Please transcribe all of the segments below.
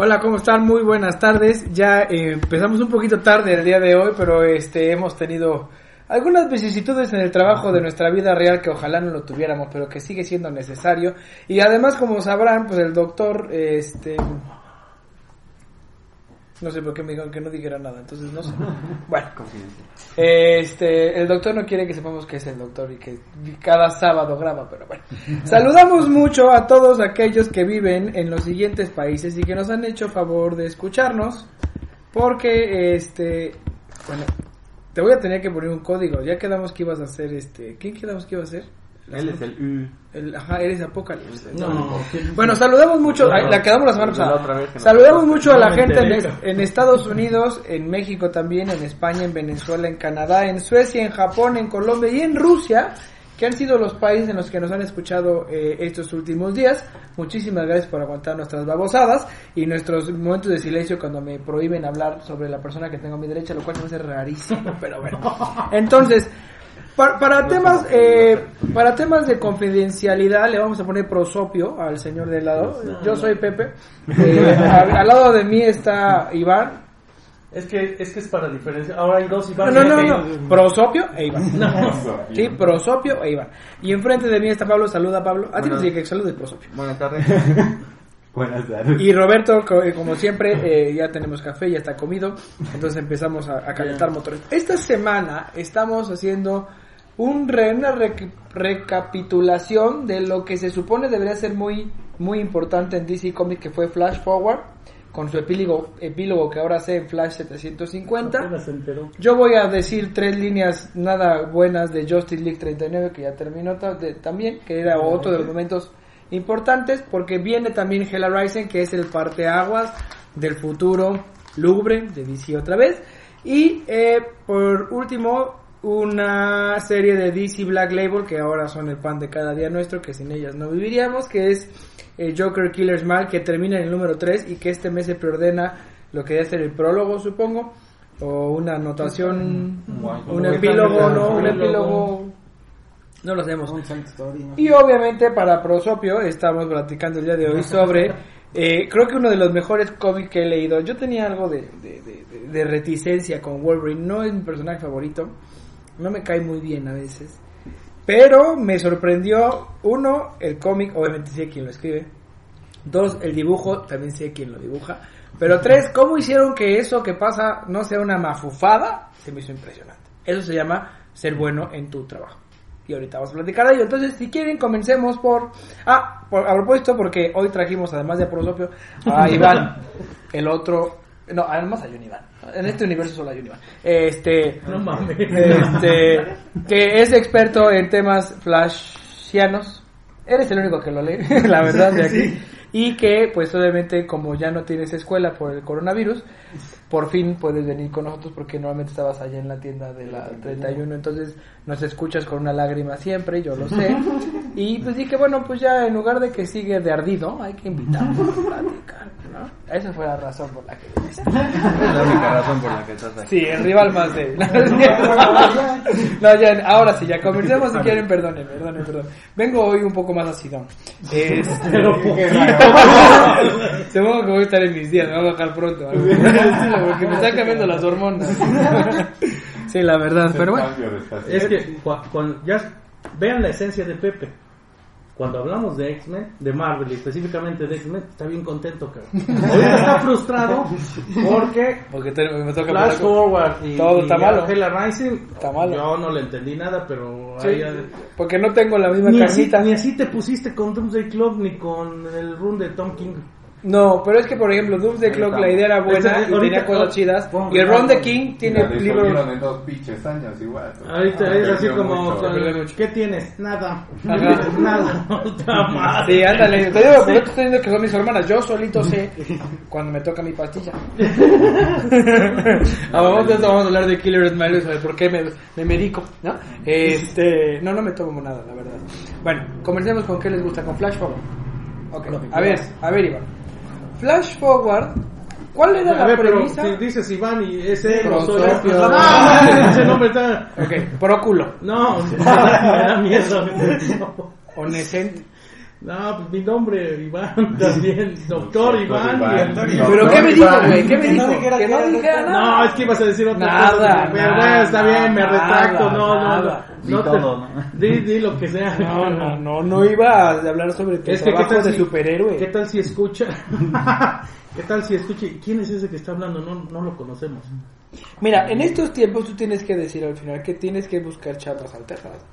Hola, ¿cómo están? Muy buenas tardes. Ya eh, empezamos un poquito tarde el día de hoy, pero este hemos tenido algunas vicisitudes en el trabajo de nuestra vida real que ojalá no lo tuviéramos, pero que sigue siendo necesario. Y además, como sabrán, pues el doctor este no sé por qué me dijeron que no dijera nada, entonces no sé. Bueno, este, el doctor no quiere que sepamos que es el doctor y que cada sábado graba, pero bueno. Saludamos mucho a todos aquellos que viven en los siguientes países y que nos han hecho favor de escucharnos, porque, este, bueno, te voy a tener que poner un código. Ya quedamos que ibas a hacer, este, ¿quién quedamos que iba a hacer? Él es el U. El, ajá, eres Apocalipsis. No, Bueno, saludamos mucho, No, la quedamos la semana pasada. no. Saludamos mucho a la gente en Estados Unidos, en México también, en España, en Venezuela, en Canadá, en Suecia, en Japón, en Colombia y en Rusia, que han sido los países en los que nos han escuchado eh, estos últimos días. Muchísimas gracias por aguantar nuestras babosadas y nuestros momentos de silencio cuando me prohíben hablar sobre la persona que tengo a mi derecha, lo cual me hace rarísimo, pero bueno. Entonces, para, para temas eh, para temas de confidencialidad le vamos a poner prosopio al señor de lado. Yo soy Pepe. Eh, al, al lado de mí está Iván. Es que, es que es para diferenciar. Ahora hay dos No, Iván. no, no, no. Prosopio e Iván. No. Sí, prosopio e Iván. Y enfrente de mí está Pablo. Saluda Pablo. A ti no tiene que salude prosopio. Buenas tardes. Buenas tardes. Y Roberto, eh, como siempre, eh, ya tenemos café, ya está comido, entonces empezamos a, a calentar motores. Esta semana estamos haciendo un re- una rec- recapitulación de lo que se supone debería ser muy, muy importante en DC Comics, que fue Flash Forward, con su epílogo, epílogo que ahora hace en Flash 750. Apenas se enteró. Yo voy a decir tres líneas nada buenas de Justice League 39 que ya terminó de- también, que era otro de los momentos importantes, porque viene también Hell Rising, que es el parteaguas del futuro lúgubre de DC otra vez. Y eh, por último, una serie de DC Black Label, que ahora son el pan de cada día nuestro, que sin ellas no viviríamos, que es eh, Joker Killer's Mal, que termina en el número 3 y que este mes se preordena lo que debe ser el prólogo, supongo, o una anotación, un epílogo, ¿no? Un epílogo, no lo sabemos. Y obviamente para Prosopio estamos platicando el día de hoy sobre, eh, creo que uno de los mejores cómics que he leído. Yo tenía algo de, de, de- de reticencia con Wolverine, no es mi personaje favorito, no me cae muy bien a veces. Pero me sorprendió, uno, el cómic, obviamente sé quién lo escribe. Dos, el dibujo, también sé quién lo dibuja. Pero tres, cómo hicieron que eso que pasa no sea una mafufada, se me hizo impresionante. Eso se llama ser bueno en tu trabajo. Y ahorita vamos a platicar de ello. Entonces, si quieren, comencemos por... Ah, por, a propósito, porque hoy trajimos, además de Prosopio, a Iván, el otro... No, además hay un Iván. En este universo solo hay un Iván. Este... No mames. Este, que es experto en temas flashianos. Eres el único que lo lee, la verdad, de aquí. Y que, pues, obviamente, como ya no tienes escuela por el coronavirus, por fin puedes venir con nosotros porque normalmente estabas allá en la tienda de la 31, entonces nos escuchas con una lágrima siempre, yo lo sé. Y pues dije, bueno, pues ya en lugar de que sigue de ardido, hay que invitarlo a platicar, ¿no? Esa fue la razón por la que vine. Es la única razón por la que estás aquí. Sí, el rival más de. No, ya, ahora sí, ya comencemos si quieren, perdonen, perdonen, perdón. Vengo hoy un poco más acidón. Este, Supongo que voy a estar en mis días, me voy a bajar pronto. Porque me están cambiando las hormonas. Sí, la verdad, pero bueno. Es que cua- cuando ya vean la esencia de Pepe. Cuando hablamos de X-Men, de Marvel y específicamente de X-Men, está bien contento, cabrón. Ahorita está frustrado porque Porque te- me toca Flash Forward y, Todo y está malo. Hell Rising, Está malo. yo no le entendí nada, pero Sí, ahí- porque no tengo la misma ni, así, carnita. ni así te pusiste con Doomsday Club ni con el run de Tom King. No, pero es que por ejemplo Doomsday Clock la idea era buena y tenía cosas chidas y el Ron the King tiene libros en dos pinches años igual. Ahorita Ah, es así como. ¿qué tienes? Nada. Ajá. Nada. Madre. Sí, ándale, te digo, por eso estoy diciendo que son mis hermanas, yo solito sé cuando me toca mi pastilla. Ah, vamos, a hablar de Killer Smiley, sobre por qué me, me medico, ¿no? Este, no, no me tomo nada, la verdad. Bueno, comencemos con qué les gusta, con Flash Forward. Ok, a ver, a ver Iván. Flash Forward, ¿cuál era A la ver, pero premisa? si dices Iván y es él, o soy Prosopio. yo. No, ese nombre está... Ok, próculo, No, me da miedo. onescente. No, pues mi nombre, Iván, también, doctor Iván. ¿Pero qué me dijo, güey? ¿Qué me Que no dijo? Que que no era dijera doctor. nada. No, es que ibas a decir otra Nada, cosa. Pero nada, bueno, está bien, me nada, retracto. No, no, no. nada. Di no te- todo, ¿no? Di, di lo que sea. No, no, no, no iba a hablar sobre tu Es que, ¿qué trabajo tal de si, superhéroe. ¿Qué tal si escucha? ¿Qué tal si escucha? ¿Quién es ese que está hablando? No, no lo conocemos. Mira, en estos tiempos tú tienes que decir al final que tienes que buscar chapas alternas.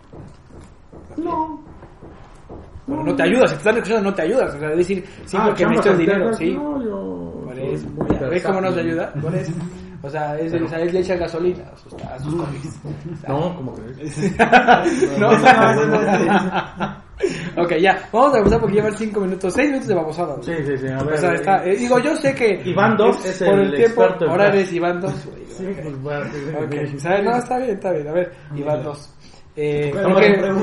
No. Bueno, no te ayudas, si te están escuchando no te ayudas. O sea, es decir, sí, porque chambas necesito el dinero, sí. No, yo. Por soy eso. muy ¿Ves cómo nos ayuda? Por eso. O sea, es, o sea, él le echa gasolina a sus, a sus cómics. No, como crees. No, ok, ya, vamos a empezar porque llevan 5 minutos, 6 minutos de babosada. Sí, sí, sí. A ver. O sea, está, eh, digo, yo sé que Iván dos es por el el tiempo, experto ahora eres Iván 2. Sí, pues, bueno, sí, sí, Ok, sí. ¿sabes? No, está bien, está bien. A ver, Iván 2. Eh,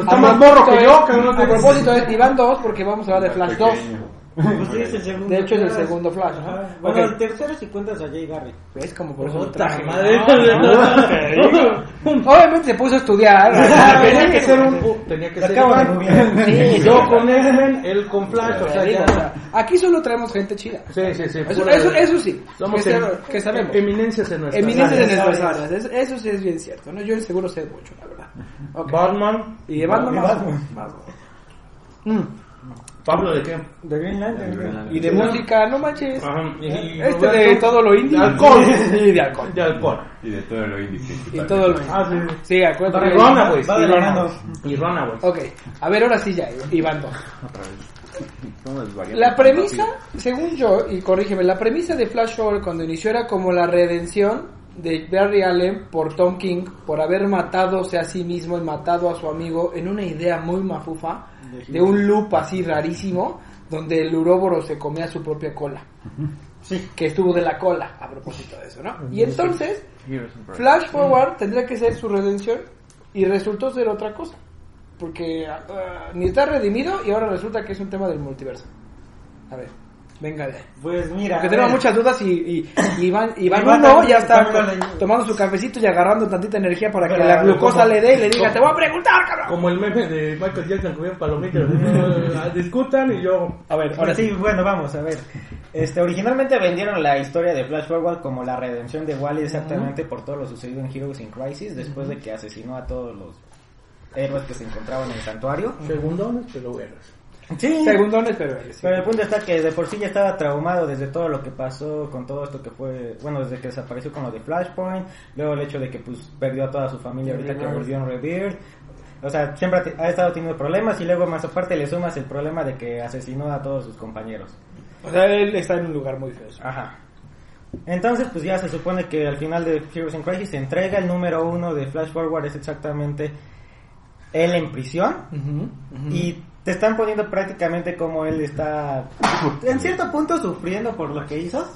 Está más morro que yo, es- cabrón, A propósito es Iván 2 porque vamos a hablar de Flash 2. Pues sí, es el segundo. De hecho, es el Flash. segundo Flash, Ajá. Bueno, Ok. el tercero si cuentas a Jay Garrick. ¿Ves? Como por eso lo Puta traje. madre. No, Obviamente se puso a estudiar. Tenía que ser un. uh, Tenía que ser acabo de. Sí, Yo con X-Men, él con Flash. O sea, Te digo, ya. o sea, Aquí solo traemos gente chida. Sí, sí, sí. Eso, pura- eso, eso sí. Somos que, em- sab- que sabemos. Eminencias en nuestra Eminencias en áreas. nuestras áreas. Eso, eso sí es bien cierto. ¿no? Yo seguro sé mucho, la verdad. Ok. Batman. Y de Batman. Batman. Mm. Pablo de qué? De Green Lantern. Y de música, no manches. Ajá, y- Este de todo lo indie. De alcohol. Y de alcohol. De alcohol. Y de todo lo indie. Y todo lo Ah, sí, sí. Sí, acuérdate. Y Runaways. Y la Runaways. Y Runaways. Ok, a ver, ahora sí ya, Iván. dos. Somos variantes La premisa, según yo, y corrígeme, la premisa de Flash Forward cuando inició era como la redención de Barry Allen por Tom King por haber matadose a sí mismo y matado a su amigo en una idea muy mafufa de un loop así rarísimo donde el uróboro se comía su propia cola. Sí, que estuvo de la cola a propósito de eso, ¿no? Y entonces, Flash Forward tendría que ser su redención y resultó ser otra cosa. Porque ah, ni está redimido y ahora resulta que es un tema del multiverso. A ver, venga. Pues mira. Porque tenemos muchas dudas y, y, y Iván, Iván Iván uno ya está tomando su cafecito y agarrando tantita energía para que la glucosa le dé y le diga, te voy a preguntar, cabrón. Como el meme de Michael Jackson que palomitas. Ah, Discutan y yo. A ver, ahora sí, bueno, vamos a ver. Este, originalmente vendieron la historia de Flash Forward como la redención de Wally exactamente por todo lo sucedido en Heroes in Crisis después de que asesinó a todos los héroes que se encontraban en el santuario. Segundones, pero héroes. Sí. Segundones, pero sí. Pero el punto está que de por sí ya estaba traumado desde todo lo que pasó con todo esto que fue, bueno, desde que desapareció con lo de Flashpoint, luego el hecho de que pues perdió a toda su familia ahorita que volvió en Rebirth. O sea, siempre ha estado teniendo problemas y luego más aparte le sumas el problema de que asesinó a todos sus compañeros. O sea, él está en un lugar muy feo. Ajá. Entonces, pues ya se supone que al final de Heroes in Crisis se entrega el número uno de Flash Forward, es exactamente él en prisión. Y te están poniendo prácticamente como él está, en cierto punto, sufriendo por lo que hizo.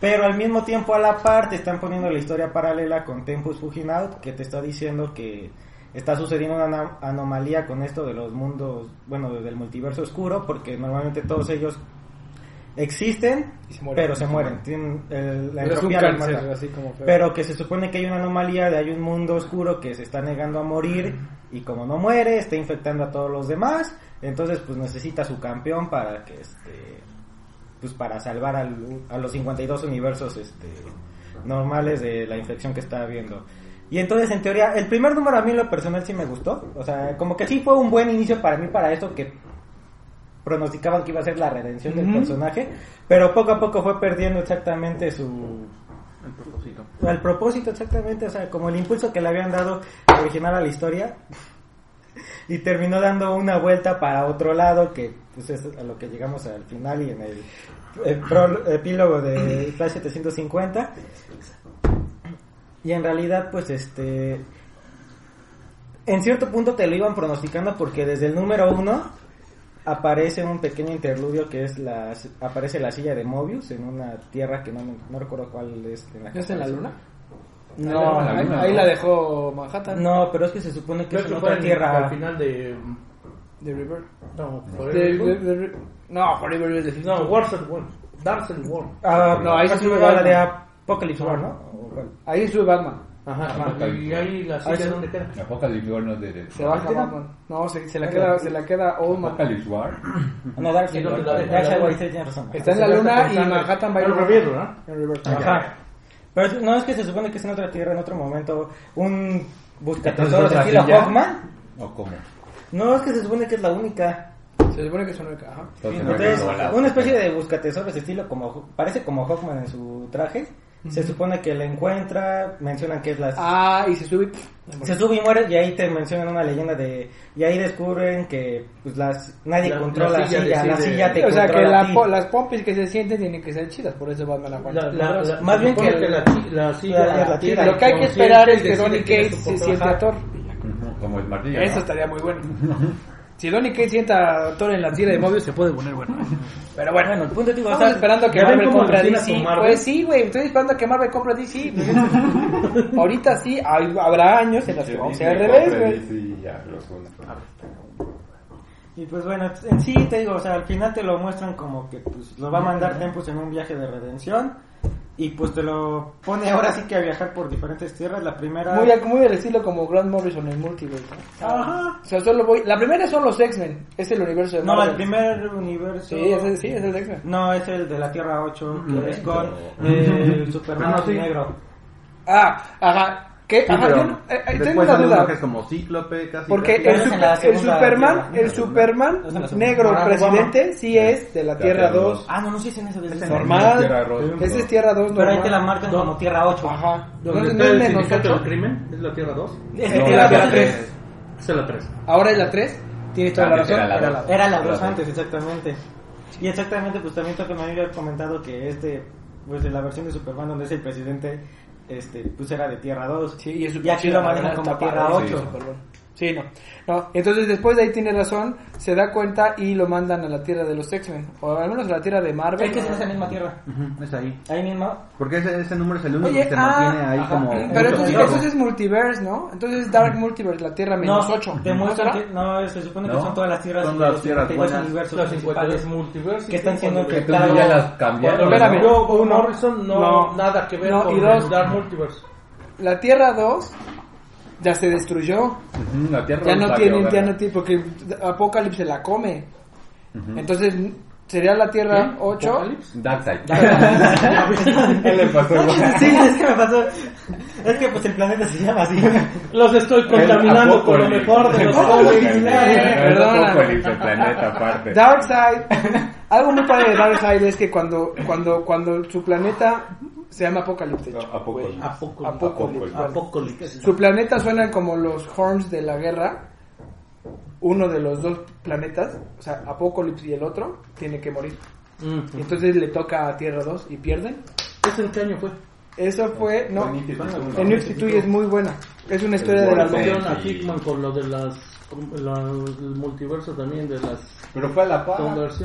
Pero al mismo tiempo, a la par, te están poniendo la historia paralela con Tempus Fuging Out, que te está diciendo que está sucediendo una anomalía con esto de los mundos, bueno, del multiverso oscuro, porque normalmente todos ellos existen, Y se mueren. pero se mueren. Tienen el- la Pero es un entropía los cáncer, mata. así como feo. Pero que se supone que hay una anomalía de hay un mundo oscuro que se está negando a morir y como no muere, está infectando a todos los demás, entonces pues necesita su campeón para que este pues para salvar al- a los 52 universos este normales de la infección que está habiendo. Y entonces en teoría el primer número a mí en lo personal sí me gustó, o sea, como que sí fue un buen inicio para mí para esto que pronosticaban que iba a ser la redención del personaje, pero poco a poco fue perdiendo exactamente su. Al propósito exactamente, o sea, como el impulso que le habían dado original a la historia y terminó dando una vuelta para otro lado que pues es a lo que llegamos al final y en el pro- epílogo de Flash 750. Y en realidad, pues este. En cierto punto te lo iban pronosticando porque desde el número uno aparece un pequeño interludio que es la. Aparece la silla de Mobius en una tierra que no, me- no recuerdo cuál es. de ¿No está en la luna? No, No, la ahí, luna, ahí ¿no? la dejó Manhattan. no, pero es que se supone que es en otra en- tierra. al final de. De River. No, De- de- de- no, No, Wars at War. Darcel War. Ah, No, ahí ahí se sube la de. Apocalypse War, ¿no? Ahí sube Batman. Ajá, y ahí la silla se- dónde queda. Apocalypse War no es de... de- Se baja Batman. No, se, se la queda, se la queda Oldman. Apocalypse War. No, Darkseid. Sí, tienes razón. Está en la luna y Manhattan va a ir River, ¿no? En River. Ajá. Pero es- no es que se supone que es en otra tierra, en otro momento, un buscatesoros ¿otra estilo? Hawkman. ¿O cómo? No, es que se supone que es la única. Se supone que es una Ajá. Entonces, una especie de buscatesoros estilo como, parece como Hawkman en su traje. Se supone que la encuentra, mencionan que es la... Ah, y se sube. Se sube y muere y ahí te mencionan una leyenda de... Y ahí descubren que pues las nadie La- controla la la silla silla, la silla te O sea que a la po- las pompis que se sienten tienen que ser chidas, por eso Batman aguanta. La- la- la- Más bien que la, la silla la- la tiene tira. Lo que hay que esperar es y que Donny Cates se a. Thor. Ujú, Como el martillo. Eso ¿no? estaría muy bueno. Si Donny Cates sienta a Thor en la tira de Mobius, se puede poner bueno. Pero bueno, Bueno, el punto digo, estamos esperando que ¿ya ven Marvel compre DC. Pues sí, güey, estoy esperando a que Marvel compre a DC. Ahorita sí, hay- habrá años en los que vamos a al revés, güey. Y pues bueno, en sí te digo, o sea, al final te lo muestran como que pues lo va a mandar Tempus en un viaje de redención y pues te lo pone ahora sí que a viajar por diferentes tierras. La primera Muy, al- muy al estilo como Grant Morrison en Multiverse. ¿no? Ajá. O sea, solo voy. La primera son los X-Men. Es el universo de No, el primer universo. Sí, es el, sí, es el de X-Men. No, es el de la Tierra 8, que es con eh, Superman Ah, no, sí. negro. Ah, ajá. ¿Qué? Sí, Ajá, yo eh, eh, tengo una duda. que es como cíclope, casi. Porque casi. el, es la el segunda Superman, tierra. el Superman Es la negro Barack presidente sí es de la La Tierra Tierra 2. Ah, no, no, sí es en esa de Tierra Normal. Ese es Tierra 2 Pero ahí te la normal. marcan como Tierra 8. Ajá. No, ¿Dónde no está es menos sindicato del 8. crimen? ¿Es la Tierra 2? Es la la Tierra 3. Es la 3. Ahora es la 3. Tienes toda la Antes razón. era la Era dos. la Era la Era 2 la antes, exactamente. Y exactamente, pues también Toque me había comentado que este, pues en la versión de Superman donde es el presidente, este, pues era de Tierra 2. Sí, y, Y aquí lo manejan como Tierra padre, 8. Sí, no. no. Entonces después de ahí tiene razón, se da cuenta y lo mandan a la Tierra de los X-Men. O al menos a la Tierra de Marvel. Es que es en esa misma Tierra. Ujú, es ahí. Ahí mismo. Porque ese, ese número es el único Oye, que te ah, mantiene ahí ajá. como. Pero entonces, entonces es multiverse, ¿no? Entonces es Dark Multiverse, la Tierra menos no, 8. te muestran que, no, se supone que No, son todas las tierras son de las los tierras 52 buenas. universos Las 52 principales. multiversos. Que están siendo cada ya las cambiaron. Espérame. ¿no? Yo, Uno. Morrison, no, No. nada que ver No, con y dos. Dark Multiverse. La Tierra 2 ya se destruyó. La Tierra Ya no tienen, ya no tiene, porque Apocalypse la come. Entonces sería la Tierra 8. ¿Apocalypse? Darkseid. ¿Qué le pasó? Sí, es que me pasó. Es que pues el planeta se llama así. Los estoy contaminando con lo mejor de los. Perdona. Apocalipsis, el planeta aparte. Darkseid. Algo muy padre de Darkseid es que cuando, cuando, cuando su planeta se llama Apocalypse. Apocalipsis. Apocalypse. Apocalypse. bueno. Apocalypse. Su planeta suena como los Horns de la guerra. Uno de los dos planetas, o sea, Apocalypse y el otro, tiene que morir. Mm. Y entonces le toca a Tierra 2 y pierden. ¿Ese en qué año fue? Eso fue, no, Fue New 52, en ¿no? New 52 es muy buena. Es una historia de la Sí. a Hickman con lo de las. la- el multiverso también de las Pero fue a la par.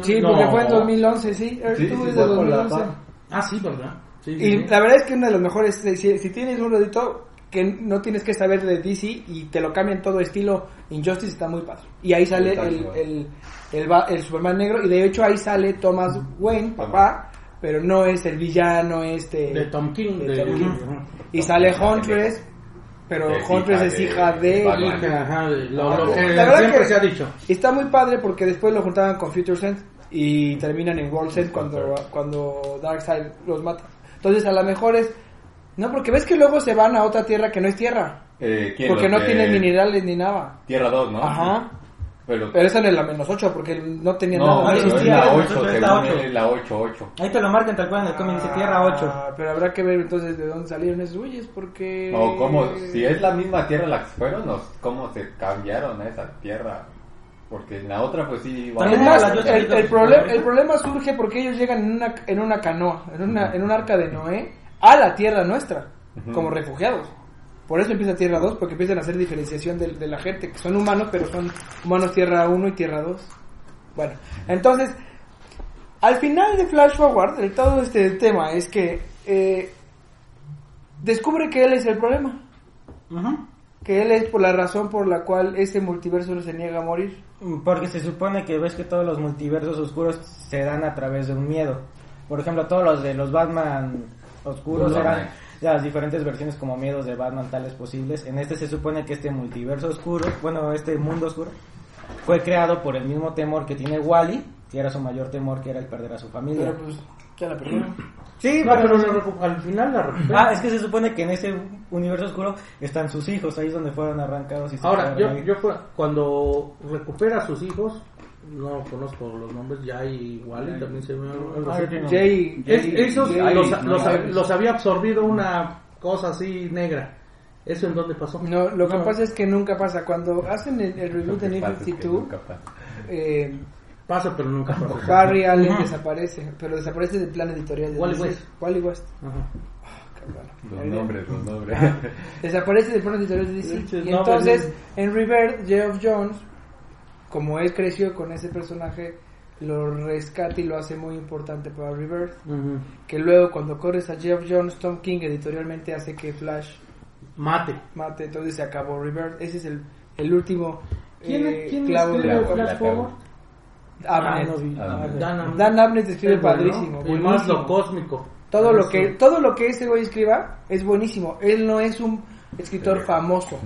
Sí, No. porque fue en 2011, sí. Earth Sí, 2 sí, es de fue por la 2011. par. Ah, sí, ¿verdad? Sí, Y sí. la verdad es que una de las mejores, si, si tienes un rodito que no tienes que saber de DC y te lo cambian todo estilo Injustice, está muy padre. Y ahí sale el, el, el, el Superman negro y de hecho ahí sale Thomas Wayne, papá, pero no es el villano este... De Tom King. de de- Tom King. Ujú. Y sale Huntress, pero Es Huntress es hija de... Batman. Ajá, de- lo, lo que La verdad siempre que- se ha dicho. Y está muy padre porque después lo juntaban con Future Sense y terminan en World Sense cuando, cuando Darkseid los mata. Entonces a lo mejor es... No, porque ves que luego se van a otra tierra que no es tierra. Eh, ¿quién? Porque no de tienen minerales ni nada. Tierra 2, ¿no? Ajá. Pero, Pero esa no es la menos 8 porque no tenía no, nada. no existía, la no 8, existía, es según la ocho. él es la 8, 8. Ahí te lo marcan tal cual en el cómic, dice Tierra 8. Ah, pero habrá que ver entonces de dónde salieron esos güeyes porque... No, ¿cómo? Si es la misma tierra la que fueron, o ¿cómo se cambiaron a esa tierra? Porque en la otra, pues sí, También Además, la Justice el, el el problema surge porque ellos llegan en una, en una canoa, en, una, en un arca de Noé, a la tierra nuestra, como refugiados. Por eso empieza Tierra 2, porque empiezan a hacer diferenciación de, de la gente, que son humanos, pero son humanos Tierra 1 y Tierra 2. Bueno, entonces, al final de Flash Forward, el todo este tema es que eh, descubre que él es el problema. Que él es por la razón por la cual este multiverso se niega a morir. Porque se supone que ves que todos los multiversos oscuros se dan a través de un miedo. Por ejemplo, todos los de los Batman oscuros eran las diferentes versiones como miedos de Batman tales posibles. En este se supone que este multiverso oscuro, bueno, este mundo oscuro, fue creado por el mismo temor que tiene Wally, que era su mayor temor, que era el perder a su familia. Pero pues, ya la perdieron. Sí, No, pero... recu- al final la recupera. Ah, es que se supone que en ese universo oscuro están sus hijos, ahí es donde fueron arrancados y se Ahora, yo, ahí. yo cuando recupera a sus hijos, no conozco los nombres, ya igual y también se ve algo así. Ay, no. Jay, Es- Jay- esos Jay- los, no, los- no. los había absorbido una cosa así negra. ¿Eso en dónde pasó? No, lo que No. pasa es que nunca pasa. Cuando hacen el, el reboot de Lo que New pasa es que 52, nunca pasa. eh, Pasa, pero nunca pasó. Barry Allen desaparece, pero desaparece del plan editorial de Wally DC. West. Wally West. Ajá. Los nombres, los nombres. Desaparece del plan editorial de DC. Y entonces, en Rebirth, Geoff Jones, como él creció con ese personaje, lo rescata y lo hace muy importante para Rebirth. Ujú. Que luego, cuando corres a Geoff Jones, Tom King editorialmente hace que Flash Mate. mate, entonces se acabó Rebirth. Ese es el, el último ¿Quién, eh, quién clavo de escribe la la- Ah, Dan Abnett. Dan Abnett escribe Es bueno, padrísimo, ¿no? Y más lo cósmico. Todo lo que todo lo que ese güey escriba es buenísimo. Él no es un escritor famoso.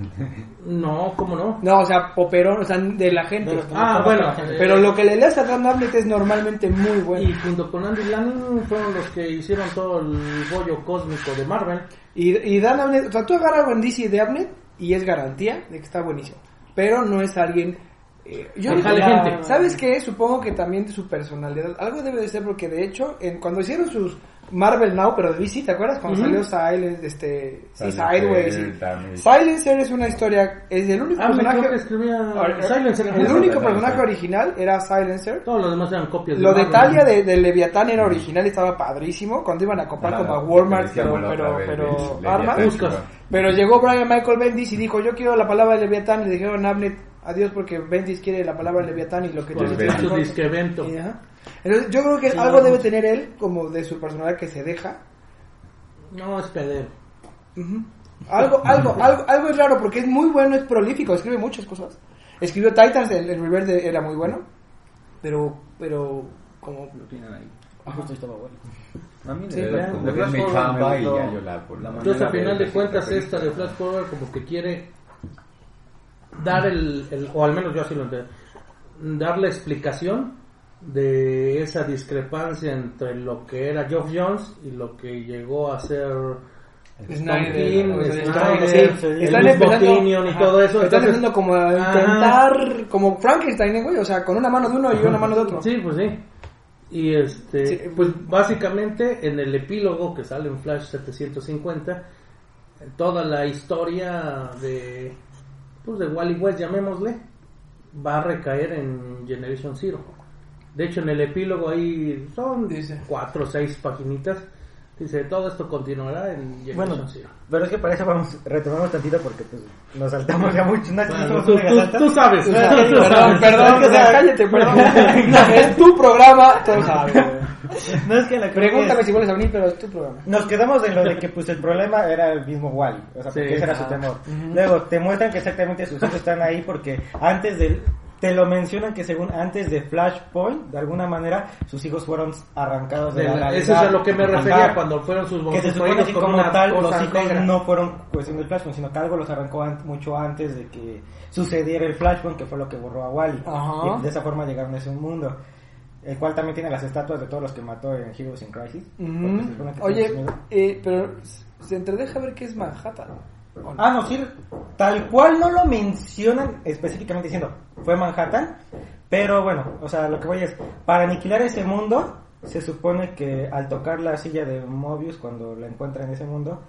No, ¿cómo no? No, o sea, poperón, o sea, de la gente. Ah, bueno. Pero lo que le leas a Dan Abnett es normalmente muy bueno. Y junto con Andy Lanning fueron los que hicieron todo el bollo cósmico de Marvel. Y, y Dan Abnett, o sea, tú agarras a DC de Abnett y es garantía de que está buenísimo. Pero no es alguien... eh, yo digo, gente. ¿Sabes qué? Supongo que también de su personalidad. Algo debe de ser porque de hecho, en, cuando hicieron sus Marvel Now, pero de DC, ¿te acuerdas? Cuando salió Silence, este... Sí, Sideways. y-. Silencer es una historia... Es el único Ah, personaje... creo que escribía Ahora, Silencer. El único personaje original era Silencer. Todos los demás eran copias Lo de Marvel. Talia de, de Leviatán era original y estaba padrísimo. Cuando iban a comprar Ah, como a Walmart, pero, pero, vez, pero armas. Pero llegó Brian Michael Bendis y dijo, yo quiero la palabra de Leviatán. Y le dijeron a adiós porque Bendis quiere la palabra Leviatán y lo que tú Pues dices de es hecho, mejor". disque evento. Y, ajá. Entonces yo creo que Sí, algo no, debe tener él como de su personalidad que se deja. No, es pedero. Ujú. Algo, algo, algo, algo es raro porque es muy bueno, es prolífico, escribe muchas cosas. Escribió Titans, el, el Reverde era muy bueno, pero, pero como Lo tienen ahí. Justo estaba bueno. A mí Sí, de-. Como Flash Forward me y gustó ya yo la por la la Entonces, a manera final de- cuentas, esta de Flash Forward como que quiere dar el, el- o al menos yo así lo entiendo, dar la explicación de esa discrepancia entre lo que era Geoff Jones y lo que llegó a ser Snyder, o sea, sí, están empezando- y ajá, todo eso. Están empezando como a Ajá. intentar, como Frankenstein, ¿eh, güey, o sea, con una mano de uno y una mano de otro. Sí, pues sí. Y este, Sí. pues básicamente en el epílogo que sale en Flash 750, toda la historia de, pues de Wally West, llamémosle, va a recaer en Generation Zero. De hecho, en el epílogo ahí son Dice. cuatro o seis paginitas. Dice, todo esto continuará en Generation Bueno, Zero. pero es que para eso vamos, retomamos tantito porque pues nos saltamos ya mucho. No, Bueno, tú, tú- tú sabes. Tú perdón, perdón, que, sea, cállate, perdón. es tu programa, tú sabes. No es que la Pregúntame es- si vuelves a venir, pero es tu programa. Nos quedamos en lo de que pues el problema era el mismo Wally, o sea, porque Sí, ese era su temor. Luego te muestran que exactamente sus hijos están ahí porque antes del te lo mencionan que según antes de Flashpoint, de alguna manera sus hijos fueron arrancados de, De la la- realidad. Eso es a lo que me refería Ajá. cuando fueron sus que se supone que como tal los hijos negra. no fueron cuestión del Flashpoint, sino que algo los arrancó an- mucho antes de que sucediera el Flashpoint, que fue lo que borró a Wally. Ajá. Y de esa forma llegaron a ese mundo. El cual también tiene las estatuas de todos los que mató en Heroes in Crisis. que Oye, eh, pero se entredeja ver qué es Manhattan. ¿o no? Ah, no, sí, tal cual no lo mencionan específicamente diciendo fue Manhattan, pero bueno, o sea, lo que voy es, para aniquilar ese mundo, se supone que al tocar la silla de Mobius cuando la encuentra en ese mundo,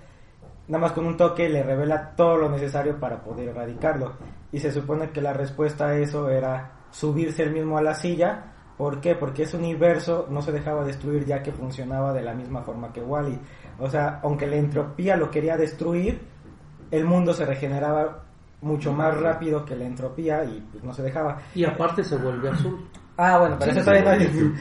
nada más con un toque le revela todo lo necesario para poder erradicarlo. Y se supone que la respuesta a eso era subirse él mismo a la silla. ¿Por qué? Porque ese universo no se dejaba destruir ya que funcionaba de la misma forma que Wally. O sea, aunque la entropía lo quería destruir, el mundo se regeneraba mucho más rápido que la entropía y pues no se dejaba. Y aparte se vuelve azul. Ah, bueno, pero eso todavía no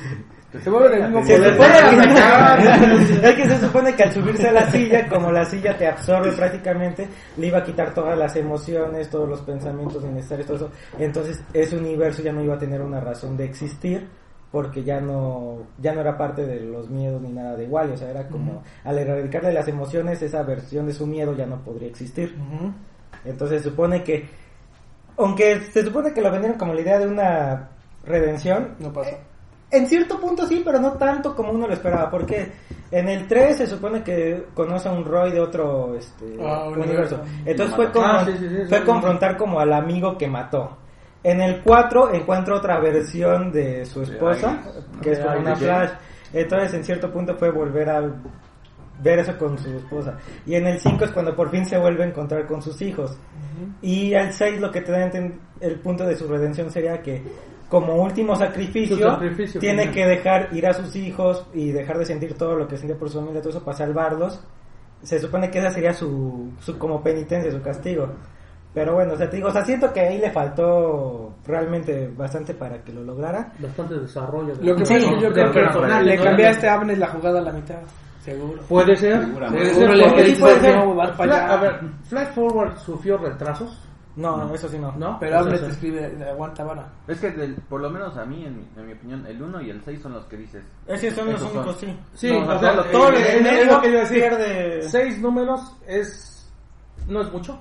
Se vuelve del mismo Se que, es que se supone que al subirse a la silla, como la silla te absorbe prácticamente, le iba a quitar todas las emociones, todos los pensamientos innecesarios, todo eso. Entonces ese universo ya no iba a tener una razón de existir porque ya no ya no era parte de los miedos ni nada de igual, o sea, era como al erradicarle las emociones, esa versión de su miedo ya no podría existir. Entonces se supone que, aunque se supone que lo vendieron como la idea de una redención, No pasó. En cierto punto sí, pero no tanto como uno lo esperaba, porque en el 3 se supone que conoce a un Roy de otro este, Ah, universo. Entonces fue, Ah, como, sí, sí, sí, fue sí. confrontar como al amigo que mató. En el 4 encuentra otra versión de su esposa, que es como una. Flash. Entonces en cierto punto fue volver a ver eso con su esposa. Y en el 5 es cuando por fin se vuelve a encontrar con sus hijos. Y al 6 lo que te da el punto de su redención sería que como último sacrificio, tiene que dejar ir a sus hijos y dejar de sentir todo lo que sentía por su familia, todo eso para salvarlos. Se supone que esa sería su, su como penitencia, su castigo. Pero bueno, o sea, te digo, o sea, siento que ahí le faltó realmente bastante para que lo lograra. Bastante desarrollo. de- Lo que Sí, yo de creo que le cambiaste a Abner la jugada a la mitad. Seguro. Puede ser. Seguramente. Puede Seguro ser, sí puede ser. A ver, Flash Forward sufrió retrasos, No, eso sí no. ¿no? Pero se- te escribe, aguanta vara. Es que del- por lo menos a mí, en mi, en mi opinión, el 1 y el 6 son los que dices. Esos son los Esos son. únicos, sí. Sí, No, o o sea, sea, lo- todo el- el es lo que yo iba a decir. pierde- Seis números es. No es mucho.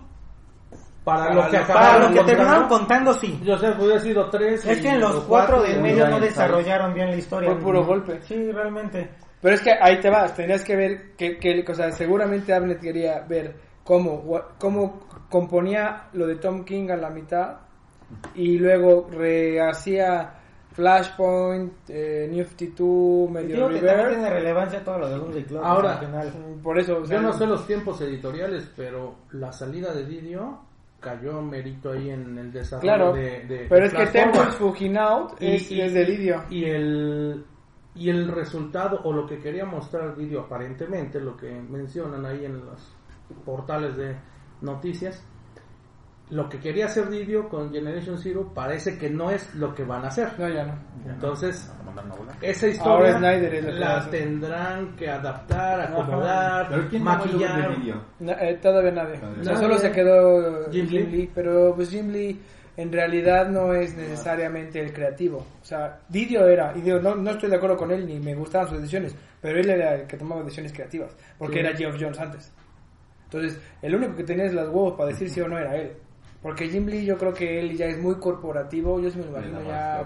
Para, Para lo que lo- acabaron Para lo que contando. terminaron contando, sí. Yo sé, hubiera sido tres. Es y- que en los o cuatro del y medio no desarrollaron bien la historia. Fue puro golpe. Sí, realmente. Pero es que ahí te vas, tenías que ver que, que o sea, seguramente Abner quería ver cómo, cómo componía lo de Tom King a la mitad y luego rehacía Flashpoint, eh, New 52, medio Digo que también River. tiene relevancia todo lo de Doomsday Clock. Ahora. Por eso, o sea, Yo no sé los tiempos editoriales, pero la salida de Didio cayó mérito ahí en el desarrollo Claro, de, de- pero de es que Flash Forward. Fucking Out es, Y- y- es de Lidio. Y el, y el resultado, o lo que quería mostrar Didio aparentemente, lo que mencionan ahí en los portales de noticias, lo que quería hacer Didio con Generation Zero parece que no es lo que van a hacer. No, ya no. Entonces, esa historia Snyder es la hace. tendrán que adaptar, acomodar, Pero ¿quién maquillar. eh, todavía nadie. Todavía O sea, nadie. solo se quedó Jim Jim, Lee. Lee, pero pues Jim Lee en realidad no es necesariamente el creativo. O sea, Didio era, y digo, no, no estoy de acuerdo con él ni me gustaban sus decisiones, pero él era el que tomaba decisiones creativas, porque Sí. era Geoff Jones antes. Entonces, el único que tenía los huevos para decir sí o no era él. Porque Jim Lee yo creo que él ya es muy corporativo, yo sí me lo imagino ya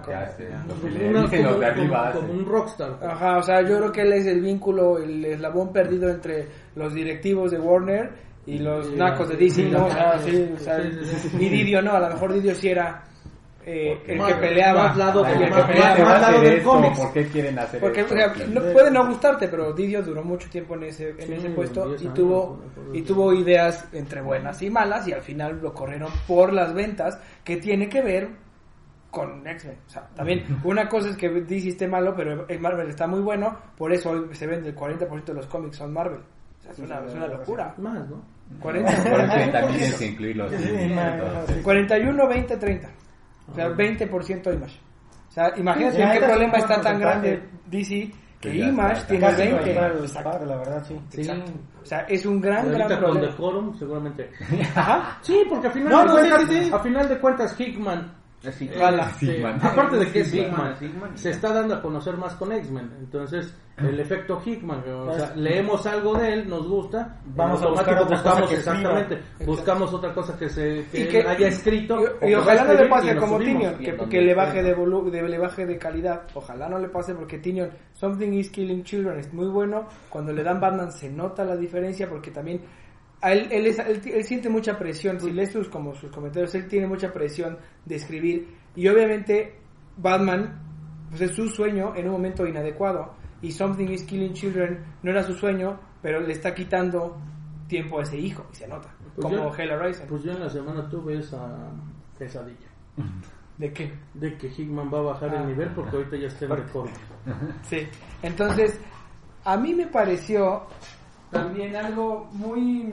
como- un rockstar. Ajá, o sea, yo creo que él es el vínculo, el eslabón perdido entre los directivos de Warner y los Sí, nacos de DC, sí, ¿no? O sea, sí, sí, o sea, sí, sí, sí. y Didio no, a lo mejor Didio sí era eh, el que peleaba. más lado el de- que más- peleaba. más- ¿Por qué lado del esto? cómics. ¿Por qué quieren hacer Porque, esto? no, puede no gustarte, pero Didio duró mucho tiempo en ese, en Sí, ese puesto 10 y años, tuvo, y tuvo ideas entre buenas y malas y al final lo corrieron por las ventas que tiene que ver con X-Men. O sea, también una cosa es que DC esté malo, pero el Marvel está muy bueno, por eso hoy se vende el 40% de los cómics son Marvel. O sea, es una, es una locura. Más, ¿no? 40, Pero es que 40, también tienes que incluirlos. Sí, Entonces, 41, 20, 30. O sea, 20% Image. O sea, imagínate en qué ya problema está tan porcentaje. grande DC que Que ya Image tiene Casi 20. igual al Exacto. la verdad, sí. Sí. Exacto. O sea, es un gran, gran con problema. Decorum, seguramente. Ajá. Sí, porque a final, No, de, no, cuentas, sí, sí, sí. a final de cuentas, Hickman. Hickman. aparte de que es Hickman, se está dando a conocer más con X-Men. Entonces, el efecto Hickman, o sea, leemos algo de él, nos gusta, Vamos a buscar cosa buscamos escriba. exactamente, buscamos otra cosa que se que Y que- haya escrito Y, ojalá no le pase como. Tinion, que, que le baje de, volu- de- le baje de calidad. Ojalá no le pase porque Tinion, Something is Killing Children es muy bueno. Cuando le dan Batman se nota la diferencia porque también él, él, es- él- él siente mucha presión. Si lees sus, como sus comentarios, él tiene mucha presión de escribir. Y obviamente Batman pues es su sueño en un momento inadecuado. Y Something is Killing Children no era su sueño, pero le está quitando tiempo a ese hijo y se nota. Pues como yo- Hell Rising. Pues yo en la semana tuve esa pesadilla. ¿De qué? De que Hickman va a bajar Ah. el nivel porque ahorita ya está en récord. Sí. Entonces, a mí me pareció también algo muy.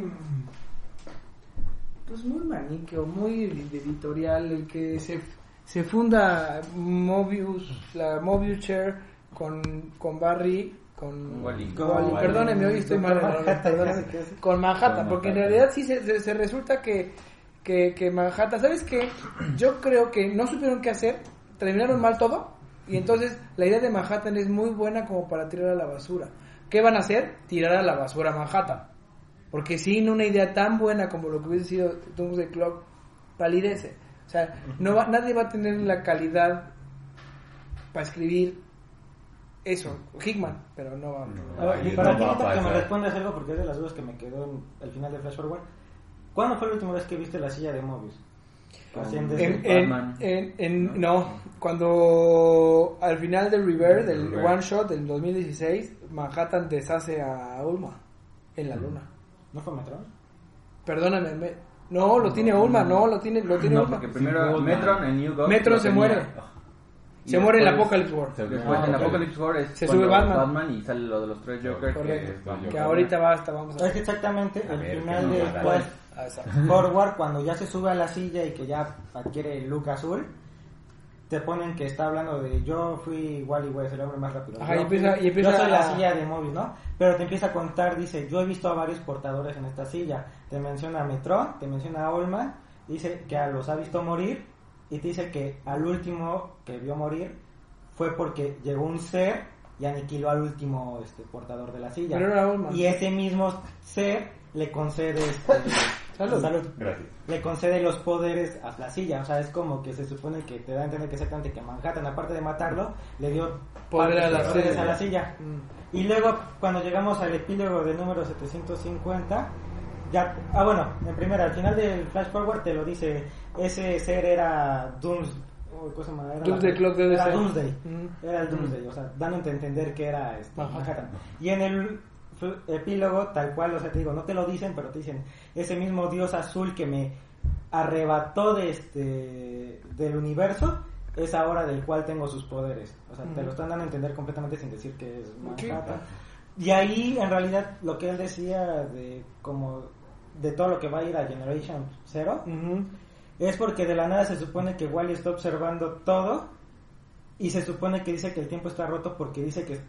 Pues muy maniqueo, muy editorial, el que se, se funda Mobius, la Mobius Chair con, con Barry, con Wally. Perdónenme, hoy estoy mal. Con Manhattan, porque en Manhattan. realidad sí se, se- se resulta que, que, que Manhattan, ¿sabes qué? Yo creo que no supieron qué hacer, terminaron mal todo, y entonces la idea de Manhattan es muy buena como para tirar a la basura. ¿Qué van a hacer? Tirar a la basura Manhattan. Porque sin una idea tan buena como lo que hubiese sido Doomsday Clock, palidece. O sea, no va- nadie va a tener la calidad para escribir eso, Hickman, pero no va A ver, y para no ti, que me respondas algo porque es de las dudas que me quedó en el final de Flash Forward. ¿Cuándo fue la última vez que viste la silla de Mobius? En En- En, en, Batman. en- en- no, cuando al final del Reverse, del. One Shot del 2016, Manhattan deshace a Ulma en la luna. ¿No fue Metro? Perdóname, me- no, lo tiene Ulma, no, lo tiene, lo tiene No, Ulma. porque primero. Metron en New Ghost Metron se muere. Se muere en Apocalypse War. Se- Después en. Apocalypse War es Se sube Batman. y sale lo de los tres Jokers. Correcto. que- Que ahorita basta, vamos a Es que exactamente A el ver, final ¿qué de a. Forward, cuando ya se sube a la silla y que ya adquiere el look azul, te ponen que está hablando de yo fui Wally West, el hombre más rápido. Ajá, yo, y empieza- y empieza yo soy la a- silla de móvil, ¿no? Pero te empieza a contar, dice, yo he visto a varios portadores en esta silla. Te menciona a Metron, te menciona a Olman, dice que a los ha visto morir y te dice que al último que vio morir fue porque llegó un ser y aniquiló al último este, portador de la silla. Pero era Olman. Y ese mismo ser le concede este, Salud. Gracias. le concede los poderes a la silla. O sea, es como que se supone que te da a entender que exactamente que Manhattan, aparte de matarlo, le dio Poder a la partes de poderes silla. a la silla. Mm. Y luego, cuando llegamos al epílogo del número 750, ya, ah bueno, en primera, al final del Flash Forward te lo dice, ese ser era Dooms, oh. Era Doomsday la- Clock debe era. Doomsday, Mm. era el Doomsday, o sea, dándote a entender que era este, Manhattan. Y en el epílogo, tal cual, o sea, te digo, no te lo dicen, pero te dicen, ese mismo dios azul que me arrebató de este del universo es ahora del cual tengo sus poderes. O sea, te lo están dando a entender completamente sin decir que es Manhattan. Y ahí, en realidad, lo que él decía de como de todo lo que va a ir a Generation Zero es porque de la nada se supone que Wally está observando todo y se supone que dice que el tiempo está roto porque dice que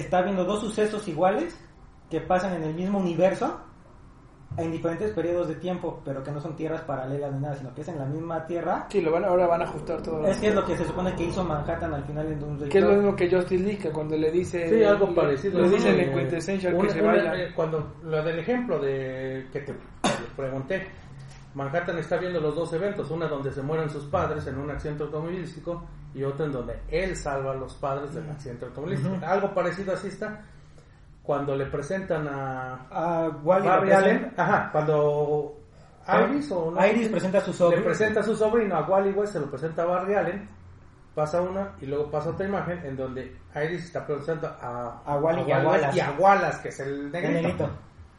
está viendo dos sucesos iguales que pasan en el mismo universo en diferentes periodos de tiempo, pero que no son tierras paralelas ni nada, sino que es en la misma tierra. Sí, lo van, ahora van a ajustar todo. Es que es lo que se supone que hizo Manhattan al final en Doomsday Que es lo mismo que Justice League, que cuando le dice... Sí, algo le- parecido. Le ¿no? dicen en Quintessential que se vaya. eh, cuando lo del ejemplo de que te pregunté, Manhattan está viendo los dos eventos, una donde se mueren sus padres en un accidente automovilístico y otra en donde él salva a los padres del accidente automovilístico. Algo parecido así está cuando le presentan a A Wally Barry Allen, ajá, cuando Iris o no Iris presenta a su sobrino. le presenta a su sobrino a Wally West, se lo presenta a Barry Allen, pasa una y luego pasa otra imagen en donde Iris está presentando a, A Wally y a Wallace. y a Wallace, que es el El negrito.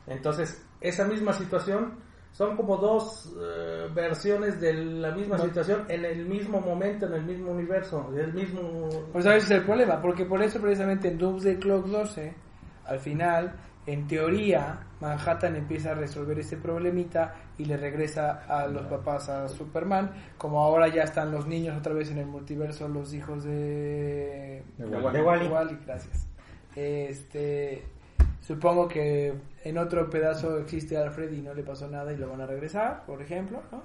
Entonces, esa misma situación son como dos eh, versiones de la misma situación en el mismo momento, en el mismo universo, en el mismo... Pues a veces es el problema, porque por eso precisamente en Doomsday Clock 12, al final, en teoría, Manhattan empieza a resolver ese problemita y le regresa a los papás a Superman, como ahora ya están los niños otra vez en el multiverso, los hijos de... De De Wally. Wally, gracias. Este, supongo que en otro pedazo existe Alfred y no le pasó nada y lo van a regresar, por ejemplo, ¿no?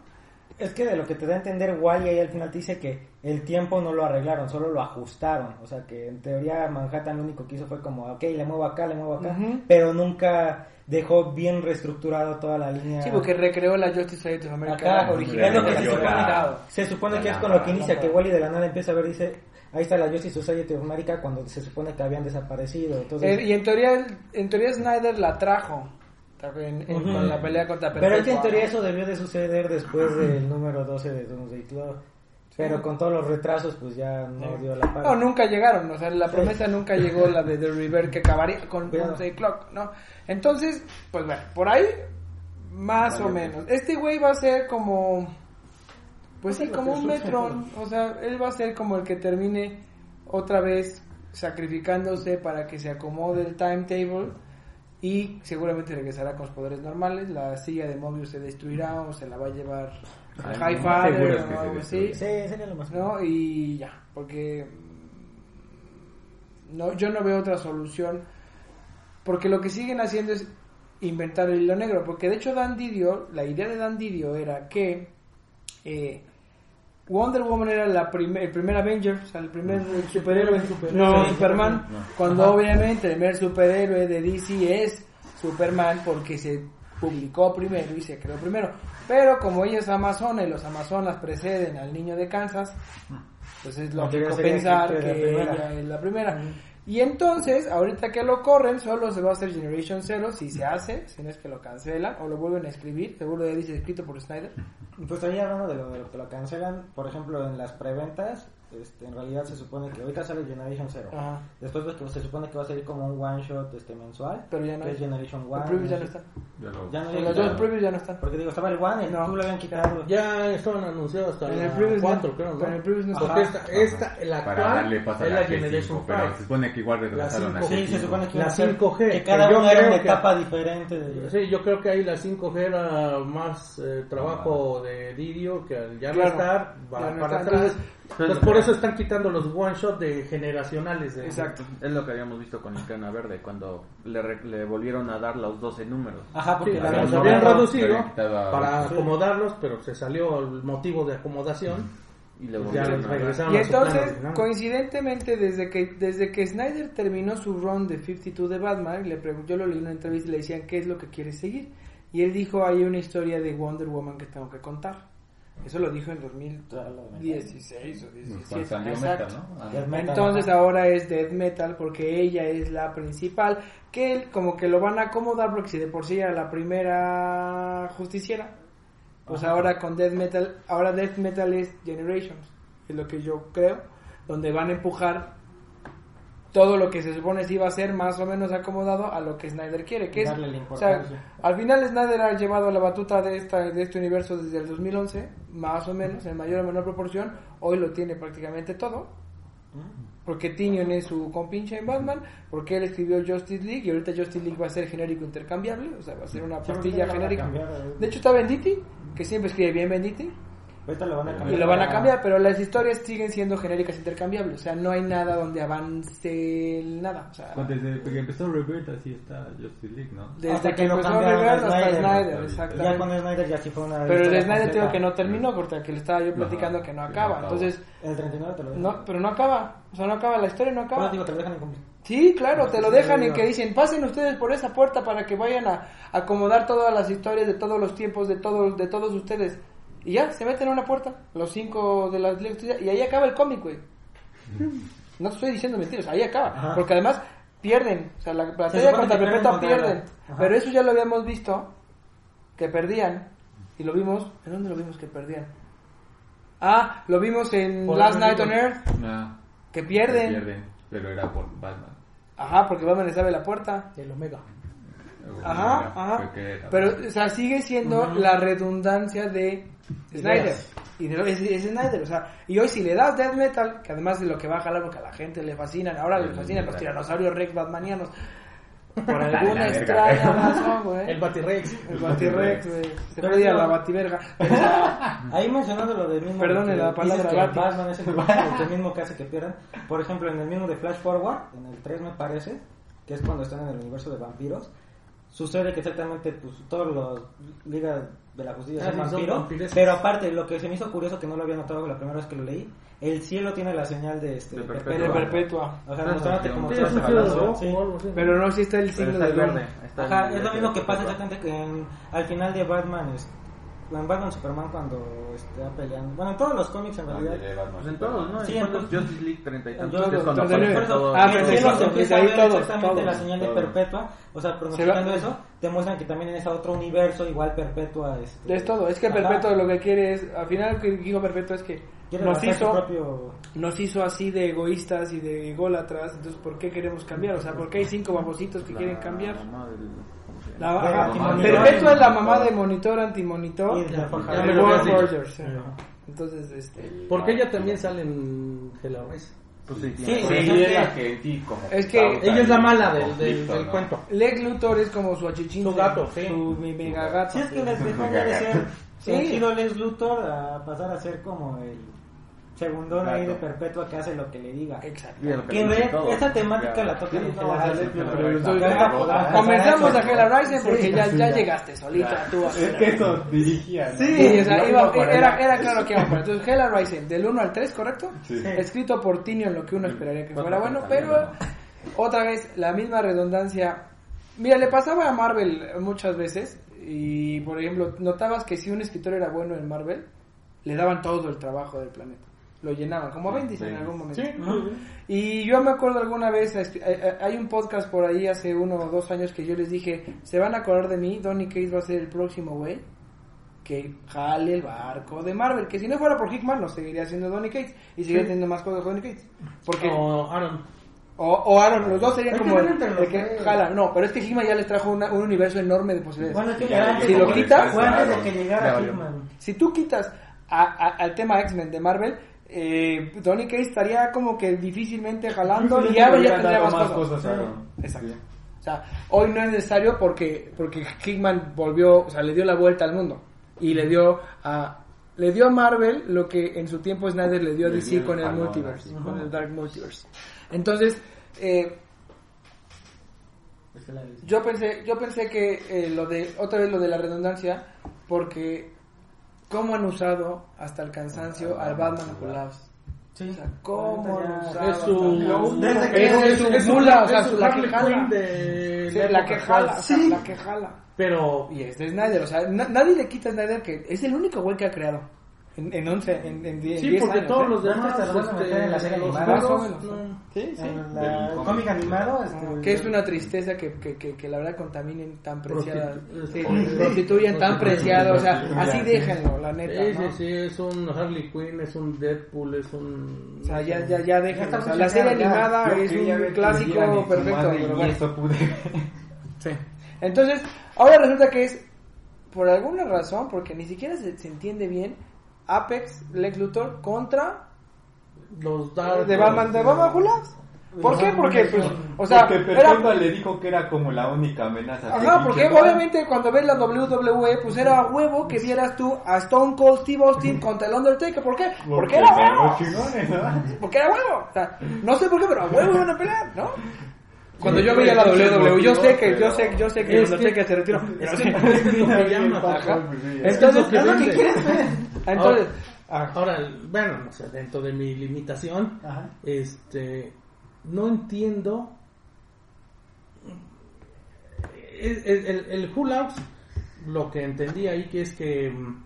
Es que de lo que te da a entender Wally ahí al final te dice que el tiempo no lo arreglaron, solo lo ajustaron. O sea que en teoría Manhattan lo único que hizo fue como, ok, le muevo acá, le muevo acá, pero nunca dejó bien reestructurado toda la línea. Sí, porque recreó la Justice Society of America Acá, original. se supone, que es con lo que inicia, que. Wally de la nada empieza a ver, dice, ahí está la Justice Society of America cuando se supone que habían desaparecido. Entonces, Eh, y en teoría, en teoría Snyder la trajo en, en- con la pelea contra Pero es que en teoría eso debió de suceder después del número 12 de Doomsday Clock. Pero con todos los retrasos, pues ya no dio la parte. No, nunca llegaron, o sea, la Sí. promesa nunca llegó, la de The River, que acabaría con Doomsday Clock, ¿no? Entonces, pues bueno, por ahí, más o menos. Este güey va a ser como... Pues sí, como un Metron. O sea, él va a ser como el que termine otra vez sacrificándose para que se acomode el timetable y seguramente regresará con los poderes normales. La silla de Mobius se destruirá o se la va a llevar a Ay, High Father o algo así. Sí, sería lo más ¿no? Y ya, porque mm, no, yo no veo otra solución, porque lo que siguen haciendo es inventar el hilo negro, porque de hecho Dan Didio, la idea de Dan Didio era que eh, Wonder Woman era la primer, el primer Avenger, o sea, el primer superhéroe, no Sí, Superman, no. cuando Ajá. obviamente el primer superhéroe de DC es Superman porque se publicó primero y se creó primero. Pero como ella es amazona y los amazonas preceden al niño de Kansas, pues es lógico pensar que ella es la primera. Y entonces, ahorita que lo corren, solo se va a hacer Generation Zero si se hace, si no es que lo cancelan o lo vuelven a escribir, seguro ya dice escrito por Snyder. Pues ahí hablando de lo, de lo que lo cancelan, por ejemplo, en las preventas, este, en realidad se supone que ahorita sale Generation Zero. Ajá. Después de que se supone que va a salir como un one shot este mensual, Pero ya no que es Generation One. Los previews ya no están. Ya lo- Ya no los dos previews ya no están. Porque digo, estaba el One, el No. tú lo habían quitado. Ya estaban anunciados hasta En el la previews no. 4, creo, ¿no? Pero en el previews no Porque está. esta, esta, la para actual, darle paso a es la la G5, Generation pero 5. se supone que igual retrasaron La la cinco. Sí, se supone que La iban a ser- 5G, que cada una era una que- etapa diferente. De... Sí, yo creo que ahí la 5G era más eh, trabajo de Didio que al ya no estar no para atrás. Entonces- por eso están quitando los one shot de generacionales. De, Exacto. Es lo que habíamos visto con Linterna Verde cuando le, re- le volvieron a dar los 12 números. Ajá, porque Sí, los habían reducido habían para Sí. acomodarlos, pero se salió el motivo de acomodación. Y le Ya volvieron les a dar. regresaron Y entonces, coincidentemente, desde que desde que Snyder terminó su run de 52 de Batman, le preguntó, yo lo leí en una entrevista y le decían, ¿qué es lo que quieres seguir? Y él dijo, hay una historia de Wonder Woman que tengo que contar. Eso lo dijo en 2016 o Cuando 17. salió exacto. Meta, ¿no? Ah, Death Metal, Entonces ahora es Death Metal porque ella es la principal, que él como que lo van a acomodar porque si de por sí era la primera justiciera, pues Ajá. ahora con Death Metal, ahora Death Metal es Generations, es lo que yo creo, donde van a empujar todo lo que se supone si iba a ser más o menos acomodado a lo que Snyder quiere, que es, Darle la o sea, al final Snyder ha llevado la batuta de esta de este universo desde el 2011, más o menos, en mayor o menor proporción, hoy lo tiene prácticamente todo, porque Tinion es su compinche en Batman, porque él escribió Justice League y ahorita Justice League va a ser genérico intercambiable, o sea, va a ser una pastilla genérica. eh. De hecho está Venditti, que siempre escribe bien Venditti, Ahorita lo van a cambiar. y lo van a cambiar, pero las historias siguen siendo genéricas intercambiables, o sea, no hay nada donde avance nada, o sea, Cuando desde que empezó Rebirth así está Justice League, ¿no? desde Hasta que que empezó Rebirth hasta Snyder. Snyder, Ya exactamente. Ya con Snyder ya sí fue una. Pero el Snyder tengo que no terminó, porque que le estaba yo platicando Ajá, que no que no acaba, acaba. entonces, El 39 te lo dejan. no, pero no acaba, o sea, no acaba, la historia no Bueno, acaba. digo, te lo dejan incompleto. Sí, claro, te lo dejan y sí, que dicen, pasen ustedes por esa puerta para que vayan a acomodar todas las historias de todos los tiempos de todos de todos ustedes. Y ya, se meten a una puerta, los cinco de las y ahí acaba el cómic, güey. No te estoy diciendo mentiras, ahí acaba. Ajá. Porque además pierden, o sea, la batalla supone contra que pierden. Pero eso ya lo habíamos visto, que perdían. Y lo vimos, ¿en dónde lo vimos que perdían? Ah, lo vimos en Por Last Night on. Earth, Ah, que pierden. pierden, pero era por Batman. Ajá, porque Batman les abre la puerta. El Omega. Ajá, ajá. Pero, o sea, sigue siendo la redundancia de Snyder. Y de, es, es Snyder, o sea, y hoy si le das Death Metal, que además de lo que va a jalar porque a la gente le fascinan, ahora le El fascinan los tiranosaurios Rex batmanianos. Por La alguna verga. extraña razón, güey. El Batirex. El Batirex, güey. Se Pero puede ir a no. la Bativerga. Ahí mencionando lo del mismo. Perdone que la palabra que Bati. Batman es el, el mismo que hace que pierdan. Por ejemplo, en el mismo de Flash Forward, en el 3 me parece, que es cuando están en el universo de vampiros, sucede que exactamente pues, todos los Liga de la Justicia Ah, son son vampiros. Pero aparte, lo que se me hizo curioso que no lo había notado la primera vez que lo leí, el cielo tiene la señal de este De De Perpetua. O sea, mostrándote como sí, algo así. Pero no existe el Pero signo está de el verde. está Ajá, el- es lo mismo que pasa exactamente que en- al final de Batman, es- en Batman Superman cuando está peleando. Bueno, en todos los cómics en Ah, realidad. Pues en todos, ¿no? Sí, En Justice League 30 y Yo- tantos. es cuando aparece todo- Ah, empieza a desde ver ahí todo, exactamente la señal de perpetua, o sea, pronosticando eso, te muestran que también en ese otro universo igual perpetua este, Es todo. Es que. Perpetua lo que quiere es, al final lo que dijo Perpetua es que nos hizo, propio nos hizo así de egoístas y de ególatras, entonces ¿por qué queremos cambiar? O sea, ¿por qué hay cinco babositos que quieren cambiar? La, ajá, antimonitor. Perpetua es la mamá de monitor, antimonitor Y la. Forgers, sí. Entonces, este... Porque ella también sale en Hellraiser. Pues sí, Sí, tiene- sí, Sí, sí. es la que como Es que Ella es la mala del, del, del ¿no? cuento. Lex Luthor es como su achichín. Su gato, sí. Su mi- mega gato. Si es que les dejó de ser Sí. Lex Luthor a pasar a ser como el segundón ahí de perpetua que hace lo que le diga. Exacto. Que ve, esa temática la toca en Sí, no, comenzamos a Hella Rising sí, porque ya, sí, ya ya. llegaste solita tú. a Es que eso dirigía. ¿no? Sí, o sea, Yo iba- por era, era claro que iba por. Entonces, Hella Rising, del 1 al 3, ¿correcto? Sí. Escrito por Tinion, lo que uno esperaría que fuera no, bueno, pero otra vez, la misma redundancia. Mira, le pasaba a Marvel muchas veces, y por ejemplo, notabas que si un escritor era bueno en Marvel, le daban todo el trabajo del planeta. Lo llenaban, como a Bendis en algún momento. Sí, Y yo me acuerdo alguna vez, eh, eh, hay un podcast por ahí hace uno o dos años que yo les dije, se van a acordar de mí, Donny Cates va a ser el próximo güey que jale el barco de Marvel, que si no fuera por Hickman no seguiría siendo Donny Cates y seguiría teniendo más cosas Donny Cates. Porque, o, O Aaron. o Aaron, los dos serían como el, el que jala, no, pero es que Hickman ya les trajo una- un universo enorme de posibilidades. Bueno, es que antes, si lo de- quitas- fue antes de que llegara. Hickman. Si tú quitas a- a- al tema X-Men de Marvel, eh, Donny Cates estaría como que difícilmente jalando y Aaron ya tendría más cosas. Aaron. Exacto. Sí. O sea, hoy no es necesario porque porque Hickman volvió, o sea, le dio la vuelta al mundo y le dio a le dio a Marvel lo que en su tiempo Snyder le dio a Le DC dio el con el multiverse, así. con el Dark Multiverse. Entonces, eh, yo pensé yo pensé que eh, lo de otra vez lo de la redundancia porque cómo han usado hasta el cansancio al Batman Laughs. Sí. O sea, cómo usado ya- Es su. Desde que- es, es su es su- mula, o sea, su su- la que jala. De Sí, la que jala, o sea, Sí. la que jala. Pero. Y es de Snyder, o sea, na- nadie le quita a Snyder que es el único güey que ha creado en, en 11, en, en 10 Sí, 10 porque años, todos ¿eh? los demás. Antes se van a este, meter en la serie los animada. No. Sí, sí. En la- el cómic. cómic animado este, Que es una tristeza que, que, que, que la verdad contaminen tan preciada, sí, prostitu- prostituyen tan preciado, o sea, así déjenlo, la neta, Sí, sí, sí, es un Harley Quinn, es un Deadpool, es un... O sea, ya, ya, ya déjenlo, o sea, la serie animada es un clásico en perfecto, y eso pude. Sí. Entonces, ahora resulta que es, por alguna razón, porque ni siquiera se, se entiende bien, Apex, Lex Luthor contra Los Dark... de Batman, de Batman. ¿Por qué? Porque, pues, o sea, porque era... Le dijo que era como la única amenaza. Ajá, que porque obviamente cuando ves la WWE, pues era a huevo que vieras tú a Stone Cold Steve Austin contra el Undertaker. ¿Por qué? Porque era son huevo. chingones, ¿no? Porque era huevo. O sea, no sé por qué, pero a huevo iban a pelear, ¿no? Cuando yo veía la WWE, yo sé que, yo sé, yo sé que el Undertaker se retiró. Es que Entonces, es lo que vende. quieres ver. Entonces, ah, Ahora, bueno, no sé, dentro de mi limitación, Ajá. este, no entiendo... El, el, el, el Laughs, lo que entendí ahí que es que mm,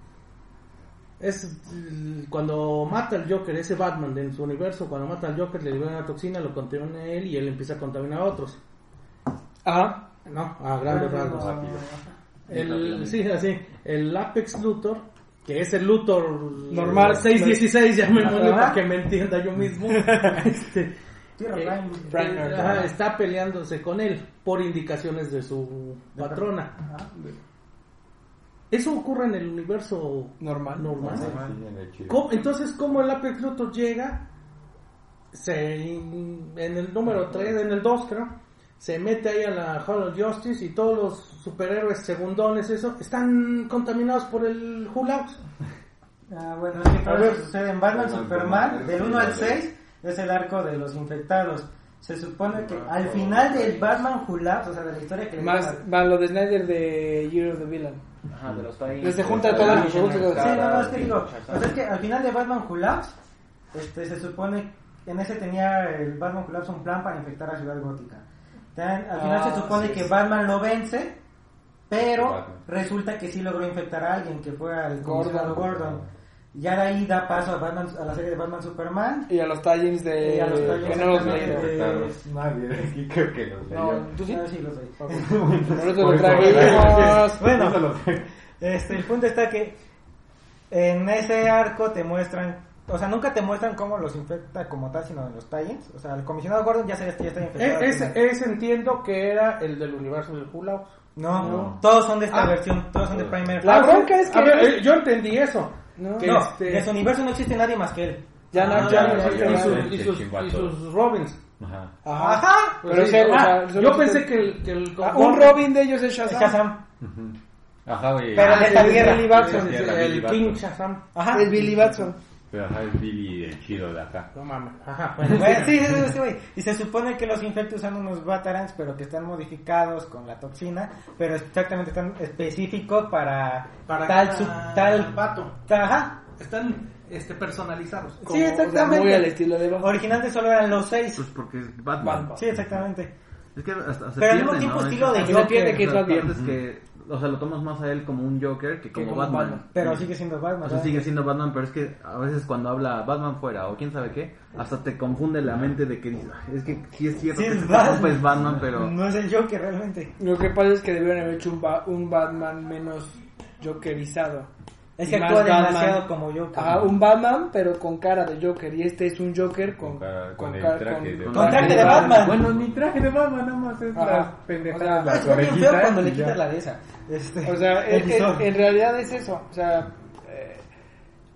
es mm, cuando mata al Joker, ese Batman de en su universo, cuando mata al Joker le libera una toxina, lo contamina a él y él empieza a contaminar a otros. ajá. No, a grandes Ah, rasgos. Rápido. El, sí, así, el Apex Luthor, que es el Luthor Normal. 616, llamémosle para que me entienda yo mismo. este, eh, eh, está peleándose con él por indicaciones de su patrona. Eso ocurre en el universo Normal. normal. Sí, en el chido. ¿Cómo- entonces, ¿cómo el Apex Luthor llega? Se, en el número 3, en el 2 creo, se mete ahí a la Hall of Justice y todos los superhéroes segundones, eso, están contaminados por el Laughs. Ah, bueno, es que todo eso sucede en Batman Superman, del sí, 1 al vale. 6, es el arco de los infectados. Se supone que al final del Batman Laughs, o sea, de la historia que le Más va lo de Snyder de Year of the Villain. Ajá, de los Titans. Se junta toda la- Sí, no, no, es que digo, o sea, es que al final de Batman Laughs, este, se supone, en ese tenía el Batman Laughs un plan para infectar a Ciudad Gótica. Al final Ah, se supone sí, que. Batman lo vence, pero Batman. resulta que sí logró infectar a alguien, que fue al Gordon. Gordon. Ya de ahí da paso a, Batman, a la serie de Batman Superman. Y a los tie-ins de... Y a los que no los leí. Nadie de aquí creo que los No, leyó. ¿tú sí? Ah, sí, lo sé. Por eso Por lo trajimos. Bueno. Este, el punto está que en ese arco te muestran, o sea, nunca te muestran cómo los infecta como tal, sino en los tie O sea, el comisionado Gordon ya que ya está infectado. E- Ese, final. ese entiendo que era el del universo del Laughs. no, No. todos son de esta Ah. versión, todos son de Primer. La Ah, bronca es que- A ver, eh, yo entendí eso. No, que No, este- de su universo no existe nadie más que él. ya no, Ah, ya, no existe y, sus, y sus- y sus Robins. Ajá. Ajá. Pues Pero sí, es él, o ah, sea, yo pensé que el, que el Ah, un Robin de ellos es Shazam. Shazam. Ajá, güey. Pero Ah, de tierra. Billy Batson. El, Billy King. Shazam. Ajá. Es Billy Batson. Pero ajá, es Billy el chido de acá. No mames. Ajá, bueno, sí, sí, sí, güey. Y se supone que los infectos son unos Batarans, pero que están modificados con la toxina, pero exactamente están específicos para, para tal, sub- tal vato. Ajá. Están este, personalizados. Sí, o sea, exactamente. muy al estilo de Batman. Originalmente solo eran los seis. Pues porque es Batman. Batman. Sí, exactamente. Es que hasta, hasta se Pero al mismo tiempo ¿no? estilo de Se Joker. pierde que es o sea, Batman. pierdes que, o sea, lo tomas más a él como un Joker que como, como Batman. Batman. Pero sigue siendo Batman. O sea, ¿verdad? sigue siendo Batman, pero es que a veces cuando habla Batman fuera o quién sabe qué, hasta te confunde la mente de que dices, "Ay, es que sí es cierto Sí, que es este Batman. es Batman, pero No es el Joker realmente. Lo que pasa es que debieron haber hecho un, ba- un Batman menos Jokerizado. Es que actúa Batman. demasiado como Joker. Ajá, un Batman, pero con cara de Joker. Y este es un Joker con, Con cara- con el cara- traje de- Con traje de Batman. Bueno, ni traje de Batman, nada más es las pendejadas, O sea, orejitas cuando le ya. quitas la de esa. Este, O sea, el en, visor. en- realidad es eso. O sea,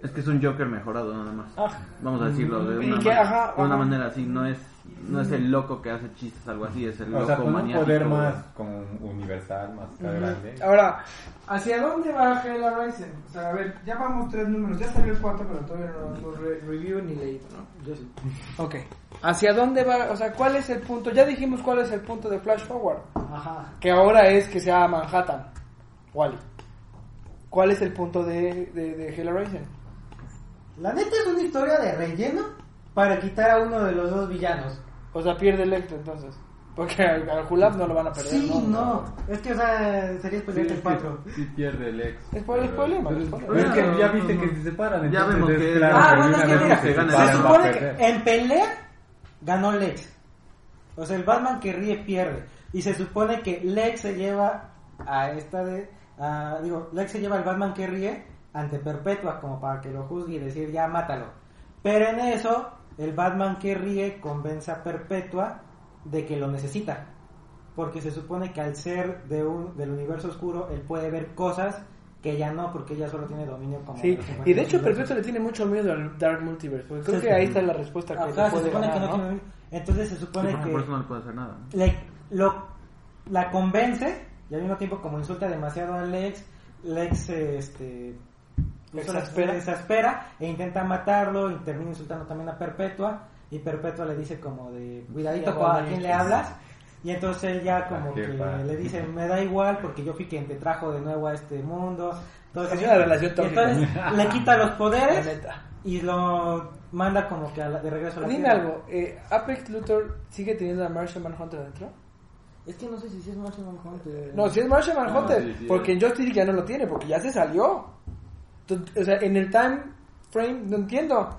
es que es un Joker mejorado nada más. Ah. Vamos a decirlo de una, que, ma- ajá, de una manera así, no es no es el loco que hace chistes algo así, es el O sea, loco con un poder más como universal, más grande. ahora, ¿hacia dónde va Hella Rising? O sea, a ver, ya vamos tres números. Ya salió el cuatro, pero todavía no hemos re- review ni leído, ¿no? Yo sí. Ok. ¿Hacia dónde va? O sea, ¿cuál es el punto? Ya dijimos cuál es el punto de Flash Forward. Ajá. Que ahora es que sea Manhattan. Wally. ¿Cuál es el punto de, de, de Hella Rising? La neta es una historia de relleno para quitar a uno de los dos villanos. O sea, pierde Electro entonces. Porque al, al Hulab no lo van a perder. Sí, no. Es que, o sea, sería Sí, spoiler es el que 4. sí pierde el ex. Es por el problema, es el que ya viste que se separan. Ya vemos que- claro Ah, bueno, es que mira, se se a supone que en pelea ganó Lex. O sea, el Batman que ríe pierde. Y se supone que Lex se lleva a esta de... a- digo, Lex se lleva al Batman que ríe ante Perpetua como para que lo juzgue y decir ya mátalo. Pero en eso, el Batman que ríe convence a Perpetua de que lo necesita. Porque se supone que al ser de un, del universo oscuro, él puede ver cosas que ella no, porque ella solo tiene dominio como... Sí, y de 52 hecho. Perpetuo le tiene mucho miedo al Dark Multiverse, porque creo Sí, que sí. ahí está la respuesta que Ajá, le se puede supone ganar, que no ¿no? tiene- Entonces se supone que por eso no le puede hacer nada. lo, la convence y al mismo tiempo como insulta demasiado a Lex, Lex este, Exaspera. se exaspera e intenta matarlo y termina insultando también a Perpetua y Perpetua le dice como de cuidadito Sí, con a quién le hablas y entonces él ya como La que le dice me da igual porque yo fui quien te trajo de nuevo a este mundo entonces, Es una relación y tóxica. entonces le quita los poderes y lo manda como que a la- de regreso a la Dime Tierra. algo, eh, ¿Apex Luthor sigue teniendo a Martian Manhunter adentro? Es que no sé si es Martian Manhunter. No, si es Martian Manhunter, sí, sí, porque en Justice ya no lo tiene, porque ya se salió. O sea, en el time frame no entiendo.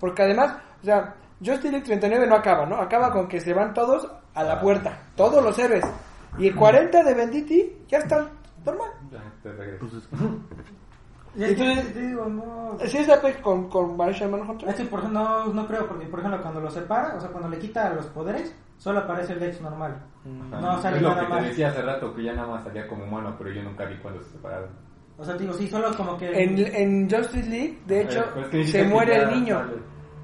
Porque además, o sea, Justice League 39 no acaba, ¿no? Acaba con que se van todos a la puerta, todos los héroes. Y el 40 de Benditi ya está normal. Ya, te regreso. Pues Entonces- te digo, no. ¿Sí es Apex con, con Martian Manhunter? Es que por ejemplo, no, no creo, porque por ejemplo, cuando lo separa, o sea, cuando le quita los poderes, solo aparece el Lex normal. Ajá. No sale es lo nada que más. te decía hace rato, que ya nada más salía como humano, pero yo nunca vi cuando se separaron. O sea, digo, sí, solo como que. En, en Justice League, de hecho, Eh, se muere el niño. sale.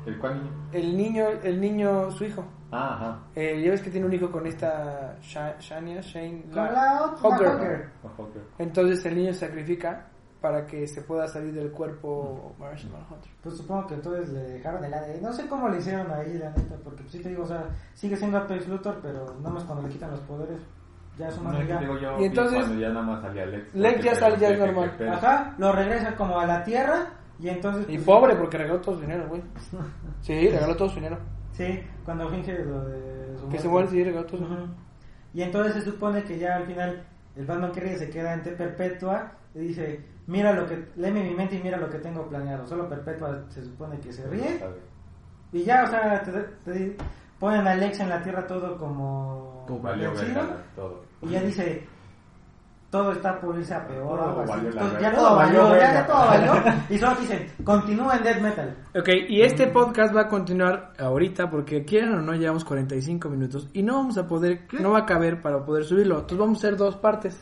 ¿El cuál niño? El niño, el niño, su hijo. Ah, ajá. Eh, ya ves que tiene un hijo con esta Sha- Shania, Shane, Con la otra, Hawker. la Hawker. Ojo, ok. Entonces el niño se sacrifica para que se pueda salir del cuerpo Martian Manhunter. Pues supongo que entonces le dejaron de lado. No sé cómo le hicieron ahí, la neta, porque pues, sí te digo, o sea, sigue siendo Apex Luthor, pero nada más cuando le quitan los poderes. Ya es No, digo, yo Y entonces- cuando ya nada más salía Lex. Lex ya sale, ya es normal. Ajá, lo regresa como a la tierra y entonces. Y pues, pobre porque regaló todo su dinero, güey. Sí, regaló todo su dinero. Sí, cuando finge lo de su Que se muere, sí, regaló todo su dinero. Y entonces se supone que ya al final el Batman que ríe se queda ante Perpetua y dice, mira lo que, léeme mi mente y mira lo que tengo planeado. Solo Perpetua se supone que se ríe y ya, o sea, te, te ponen a Lex en la Tierra todo como Valió vencido, verga todo. y ya dice, todo está por irse a peor. Todo algo así. valió la verga. ya Todo todo valió, valió ya, verga. ya todo valió. Y solo dicen, continúa en Death Metal. Ok, y este podcast va a continuar ahorita porque quieran o no llevamos 45 minutos y no vamos a poder, no va a caber para poder subirlo. Entonces vamos a hacer dos partes.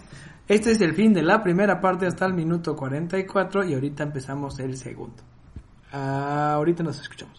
Este es el fin de la primera parte hasta el minuto 44 y ahorita empezamos el segundo. Ah, ahorita nos escuchamos.